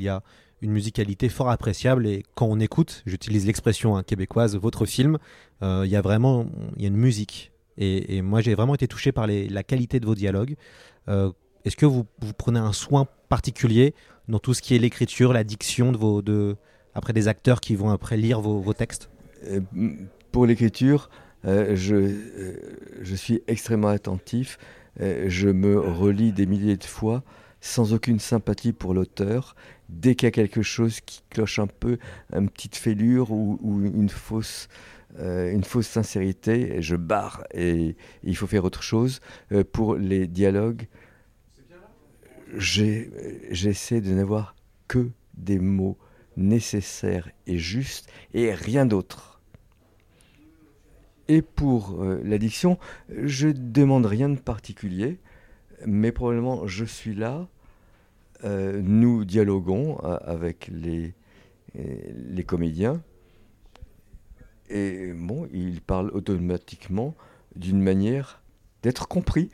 une musicalité fort appréciable et quand on écoute, j'utilise l'expression hein, québécoise, votre film, euh, il y a vraiment y a une musique. Et, moi, j'ai vraiment été touché par la qualité de vos dialogues. Euh, Est-ce que vous, prenez un soin particulier dans tout ce qui est l'écriture, la diction de vos, de, après des acteurs qui vont après lire vos, textes? Euh, Pour l'écriture, je, je suis extrêmement attentif. Je me relis des milliers de fois sans aucune sympathie pour l'auteur. Dès qu'il y a quelque chose qui cloche un peu, une petite fêlure ou, ou une, fausse, euh, une fausse sincérité, je barre et il faut faire autre chose. Euh, pour les dialogues, j'essaie de n'avoir que des mots nécessaires et justes et rien d'autre. Et pour euh, l'addiction, je demande rien de particulier, mais probablement je suis là, euh, nous dialoguons euh, avec les, euh, les comédiens, et bon, ils parlent automatiquement d'une manière d'être compris.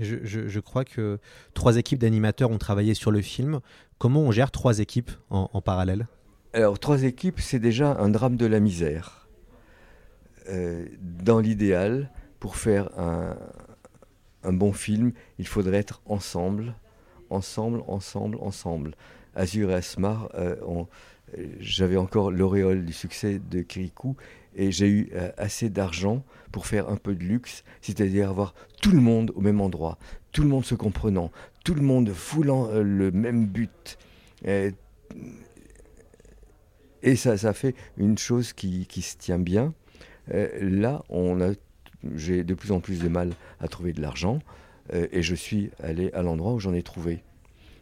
je, je- je crois que trois équipes d'animateurs ont travaillé sur le film. Comment on gère trois équipes en, en parallèle? Alors, trois équipes, c'est déjà un drame de la misère. Euh, dans l'idéal, pour faire un, un bon film, il faudrait être ensemble, ensemble, ensemble, ensemble. Azur et Asmar, euh, euh, j'avais encore l'auréole du succès de Kirikou et j'ai eu euh, assez d'argent pour faire un peu de luxe, c'est-à-dire avoir tout le monde au même endroit, tout le monde se comprenant, tout le monde voulant euh, le même but. Et ça, ça fait une chose qui, qui se tient bien. Là, on a, j'ai de plus en plus de mal à trouver de l'argent euh, et je suis allé à l'endroit où j'en ai trouvé.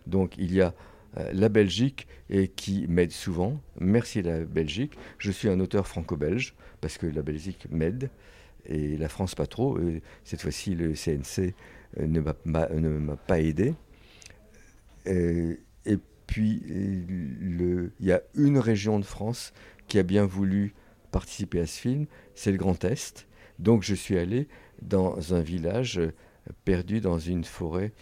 Donc il y a euh, la Belgique qui m'aide souvent. Merci la Belgique. Je suis un auteur franco-belge parce que la Belgique m'aide et la France pas trop. Cette fois-ci, le CNC euh, ne m'a pas aidé. Et puis, il y a une région de France qui a bien voulu participer à ce film, c'est le Grand Est. Donc, je suis allé dans un village euh, perdu dans une forêt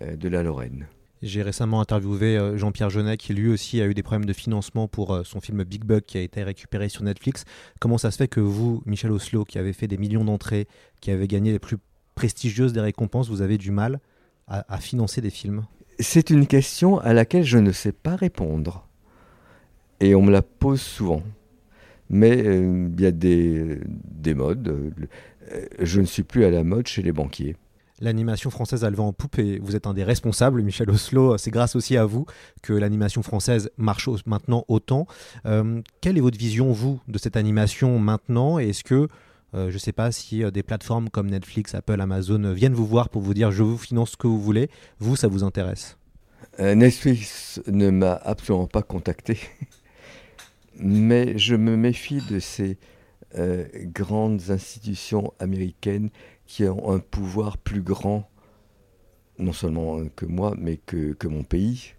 euh, de la Lorraine. J'ai récemment interviewé euh, Jean-Pierre Jeunet qui lui aussi a eu des problèmes de financement pour son film Big Bug qui a été récupéré sur Netflix. Comment ça se fait que vous, Michel Oslo, qui avez fait des millions d'entrées, qui avez gagné les plus prestigieuses des récompenses, vous avez du mal à, à financer des films? C'est une question à laquelle je ne sais pas répondre. Et on me la pose souvent. Mais euh, il y a des, des modes. Euh, Je ne suis plus à la mode chez les banquiers. L'animation française a le vent en poupe et vous êtes un des responsables, Michel Oslo. C'est grâce aussi à vous que l'animation française marche maintenant autant. Euh, quelle est votre vision, vous, de cette animation maintenant? Et est-ce que, euh, je ne sais pas si euh, des plateformes comme Netflix, Apple, Amazon viennent vous voir pour vous dire je vous finance ce que vous voulez, vous, ça vous intéresse? Netflix ne m'a absolument pas contacté. (laughs) Mais je me méfie de ces euh, grandes institutions américaines qui ont un pouvoir plus grand, non seulement que moi, mais que, mon pays.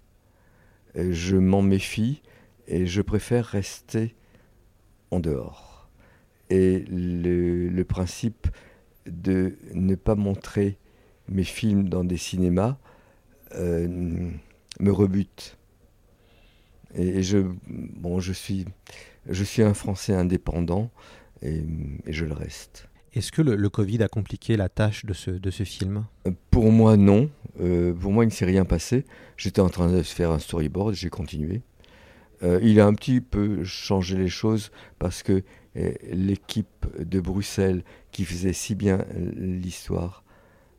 Euh, Je m'en méfie et je préfère rester en dehors. Et le, principe de ne pas montrer mes films dans des cinémas me rebutent. Et, je, bon, je suis, je suis un Français indépendant et, je le reste. Est-ce que le, Covid a compliqué la tâche de ce, de ce film? Pour moi, non. pour moi, il ne s'est rien passé. J'étais en train de faire un storyboard, j'ai continué. Euh, il a un petit peu changé les choses parce que euh, l'équipe de Bruxelles qui faisait si bien l'histoire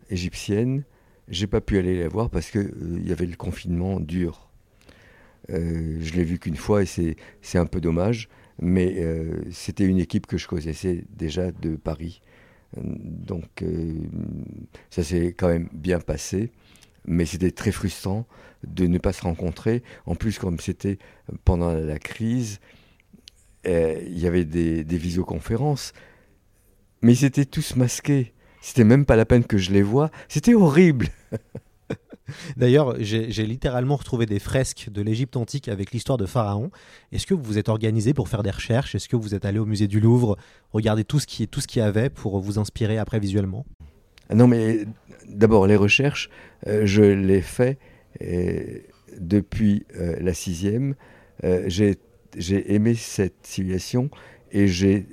égyptienne, j'ai pas pu aller la voir parce qu'il euh, y avait le confinement dur. Je l'ai vu qu'une fois et c'est un peu dommage, mais c'était une équipe que je connaissais déjà de Paris. Donc ça s'est quand même bien passé mais c'était très frustrant de ne pas se rencontrer. En plus, comme c'était pendant la crise, eh, il y avait des, visioconférences, mais ils étaient tous masqués. C'était même pas la peine que je les vois. C'était horrible. (laughs) (laughs) D'ailleurs, j'ai littéralement retrouvé des fresques de l'Égypte antique avec l'histoire de Pharaon. Est-ce que vous vous êtes organisé pour faire des recherches? Est-ce que vous êtes allé au musée du Louvre, regarder tout ce qui tout ce qu'il y avait pour vous inspirer après visuellement ah Non, mais d'abord les recherches, euh, je les fais depuis euh, la sixième. Euh, j'ai aimé cette civilisation et j'ai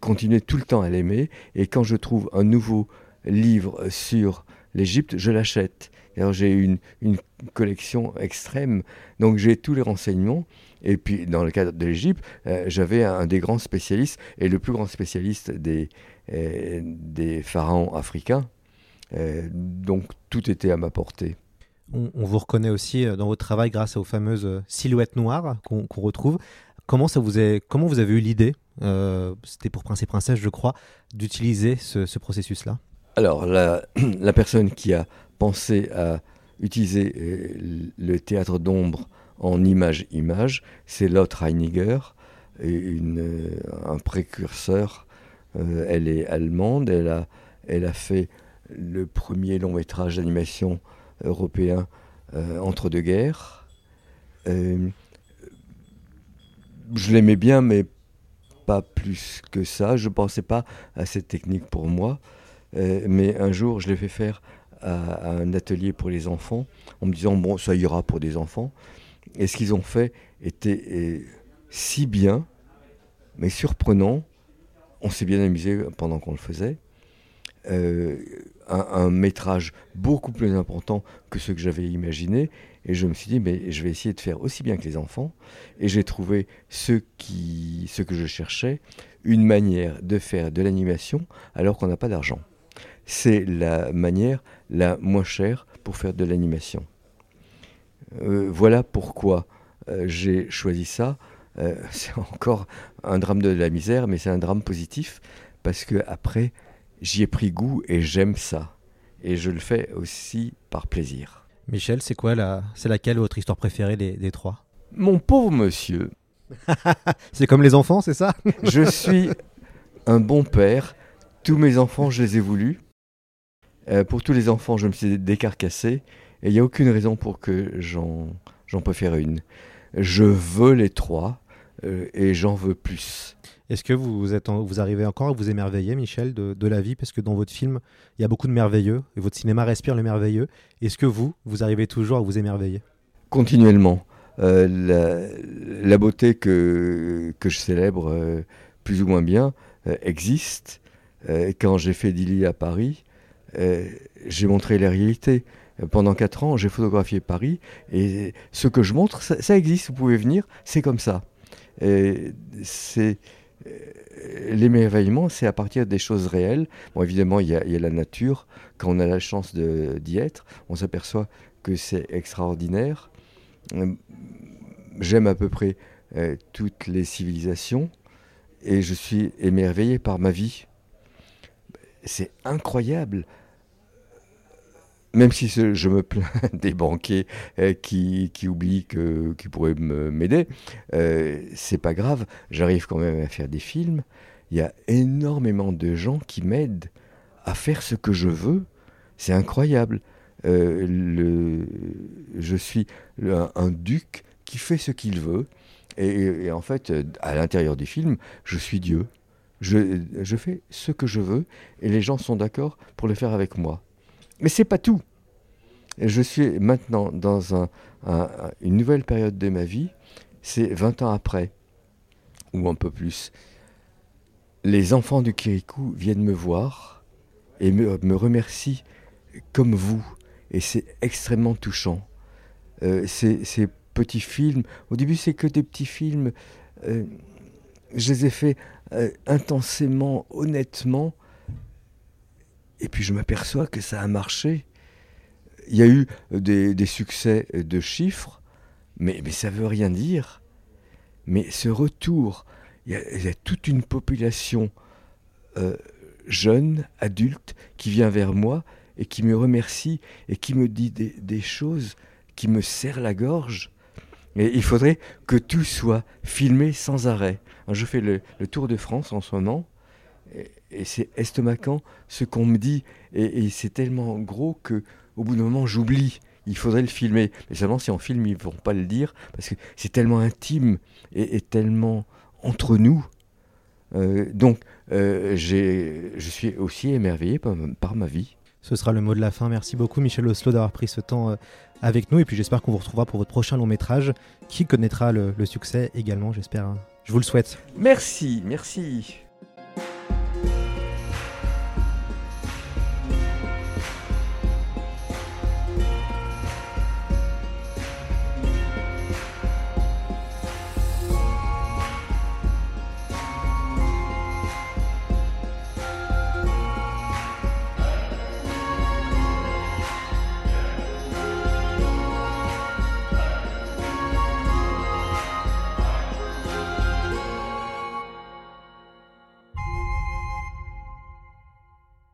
continué tout le temps à l'aimer. Et quand je trouve un nouveau livre sur l'Égypte, je l'achète. J'ai une, une collection extrême, donc j'ai tous les renseignements. Et puis dans le cadre de l'Égypte, j'avais un des grands spécialistes, et le plus grand spécialiste des, des pharaons africains, euh, donc tout était à ma portée. On, vous reconnaît aussi euh, dans votre travail grâce aux fameuses euh, silhouettes noires qu'on retrouve. Comment, ça vous est, comment vous avez eu l'idée, c'était pour Prince et Princesse je crois, d'utiliser ce, processus-là? Alors la, (clears throat) la, personne qui a pensé à utiliser le théâtre d'ombre en image-image, c'est Lotte Reiniger, une, un précurseur. elle est allemande, elle a, fait le premier long métrage d'animation européen euh, entre deux guerres. Euh, je l'aimais bien, mais pas plus que ça. Je ne pensais pas à cette technique pour moi. Euh, mais un jour, je l'ai fait faire à, un atelier pour les enfants, en me disant, bon, ça ira pour des enfants. Et ce qu'ils ont fait était si bien, mais surprenant. On s'est bien amusé pendant qu'on le faisait un, métrage beaucoup plus important que ce que j'avais imaginé. Et je me suis dit, mais je vais essayer de faire aussi bien que les enfants. Et j'ai trouvé ce, qui, ce que je cherchais, une manière de faire de l'animation alors qu'on n'a pas d'argent. C'est la manière la moins chère pour faire de l'animation. Euh, voilà pourquoi euh, j'ai choisi ça. Euh, (laughs) c'est encore un drame de la misère, mais c'est un drame positif parce que après, j'y ai pris goût et j'aime ça. Et je le fais aussi par plaisir. Michel, c'est quoi la... C'est laquelle votre histoire préférée des, des trois? Mon pauvre monsieur. (laughs) c'est comme les enfants, c'est ça? Je suis un bon père. Tous mes enfants, je les ai voulus. Euh, pour tous les enfants, je me suis décarcassé. Et il n'y a aucune raison pour que j'en, j'en préfère une. Je veux les trois euh, et j'en veux plus. Est-ce que vous, êtes vous arrivez encore à vous émerveiller, Michel, de, la vie? Parce que dans votre film, il y a beaucoup de merveilleux, et votre cinéma respire le merveilleux. Est-ce que vous, vous arrivez toujours à vous émerveiller? Continuellement. Euh, la, beauté que, que je célèbre euh, plus ou moins bien euh, existe. quand j'ai fait Dilly à Paris, j'ai montré la réalité. Pendant quatre ans, j'ai photographié Paris, et ce que je montre, ça, existe, vous pouvez venir, c'est comme ça. C'est euh, l'émerveillement, c'est à partir des choses réelles. Bon, évidemment, il y, a, la nature. Quand on a la chance d'y être, on s'aperçoit que c'est extraordinaire. Euh, j'aime à peu près euh, toutes les civilisations et je suis émerveillé par ma vie. C'est incroyable même si je me plains (laughs) des banquiers euh, qui, oublient que, qui pourraient m'aider, euh, c'est pas grave, j'arrive quand même à faire des films. Il y a énormément de gens qui m'aident à faire ce que je veux. C'est incroyable. Euh, je suis un, duc qui fait ce qu'il veut. Et, en fait, à l'intérieur du film, je suis Dieu. Je, je, fais ce que je veux et les gens sont d'accord pour le faire avec moi. Mais c'est pas tout. Je suis maintenant dans un, une nouvelle période de ma vie, c'est 20 ans après, ou un peu plus. Les enfants du Kirikou viennent me voir et me, me remercient comme vous, et c'est extrêmement touchant. Euh, ces, ces, petits films, au début c'est que des petits films, euh, je les ai faits euh, intensément, honnêtement, et puis je m'aperçois que ça a marché. Il y a eu des, succès de chiffres, mais, ça veut rien dire. Mais ce retour, il y a, toute une population euh, jeune, adulte, qui vient vers moi et qui me remercie et qui me dit des, choses qui me serrent la gorge. Et il faudrait que tout soit filmé sans arrêt. Je fais le, tour de France en ce moment, et c'est estomacant ce qu'on me dit, et, et c'est tellement gros que au bout d'un moment j'oublie. Il faudrait le filmer, mais seulement si on filme, ils ne vont pas le dire parce que c'est tellement intime et, et, tellement entre nous. Euh, donc, euh, je suis aussi émerveillé par, par ma vie. Ce sera le mot de la fin. Merci beaucoup Michel Oslo d'avoir pris ce temps euh, avec nous et puis j'espère qu'on vous retrouvera pour votre prochain long métrage qui connaîtra le, le succès également, j'espère. Je vous le souhaite. Merci, merci.